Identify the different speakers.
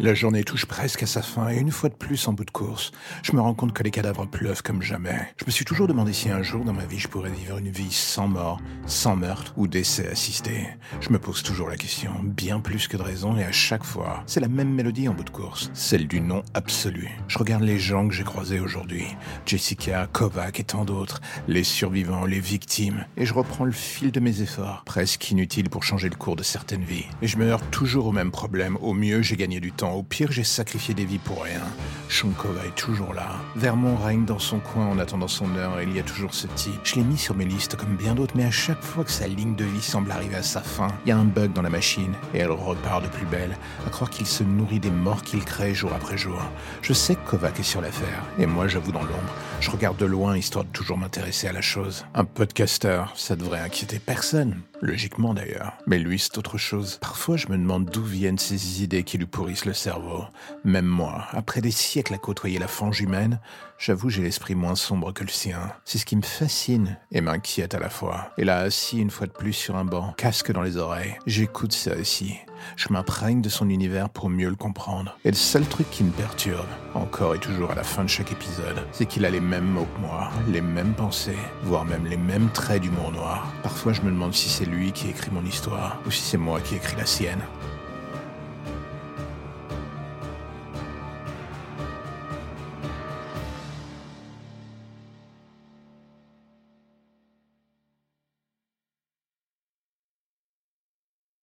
Speaker 1: La journée touche presque à sa fin et une fois de plus en bout de course, je me rends compte que les cadavres pleuvent comme jamais. Je me suis toujours demandé si un jour dans ma vie je pourrais vivre une vie sans mort, sans meurtre ou décès assisté. Je me pose toujours la question, bien plus que de raison et à chaque fois, c'est la même mélodie en bout de course, celle du non absolu. Je regarde les gens que j'ai croisés aujourd'hui, Jessica, Kovac et tant d'autres, les survivants, les victimes, et je reprends le fil de mes efforts, presque inutiles pour changer le cours de certaines vies. Et je me heurte toujours au même problème, au mieux j'ai gagné du temps au pire, j'ai sacrifié des vies pour rien. Shankova est toujours là. Vermont règne dans son coin en attendant son heure et il y a toujours ce type. Je l'ai mis sur mes listes comme bien d'autres, mais à chaque fois que sa ligne de vie semble arriver à sa fin, il y a un bug dans la machine et elle repart de plus belle, à croire qu'il se nourrit des morts qu'il crée jour après jour. Je sais que Kovac est sur l'affaire, et moi j'avoue dans l'ombre. Je regarde de loin histoire de toujours m'intéresser à la chose. Un podcaster, ça devrait inquiéter personne. Logiquement d'ailleurs. Mais lui, c'est autre chose. Parfois, je me demande d'où viennent ces idées qui lui pourrissent le cerveau. Même moi, après des siècles à côtoyer la fange humaine, j'avoue j'ai l'esprit moins sombre que le sien. C'est ce qui me fascine et m'inquiète à la fois. Et là, assis une fois de plus sur un banc, casque dans les oreilles, j'écoute ça aussi. Je m'imprègne de son univers pour mieux le comprendre. Et le seul truc qui me perturbe, encore et toujours à la fin de chaque épisode, c'est qu'il a les mêmes mots que moi, les mêmes pensées, voire même les mêmes traits d'humour noir. Parfois je me demande si c'est lui qui écrit mon histoire, ou si c'est moi qui écris la sienne.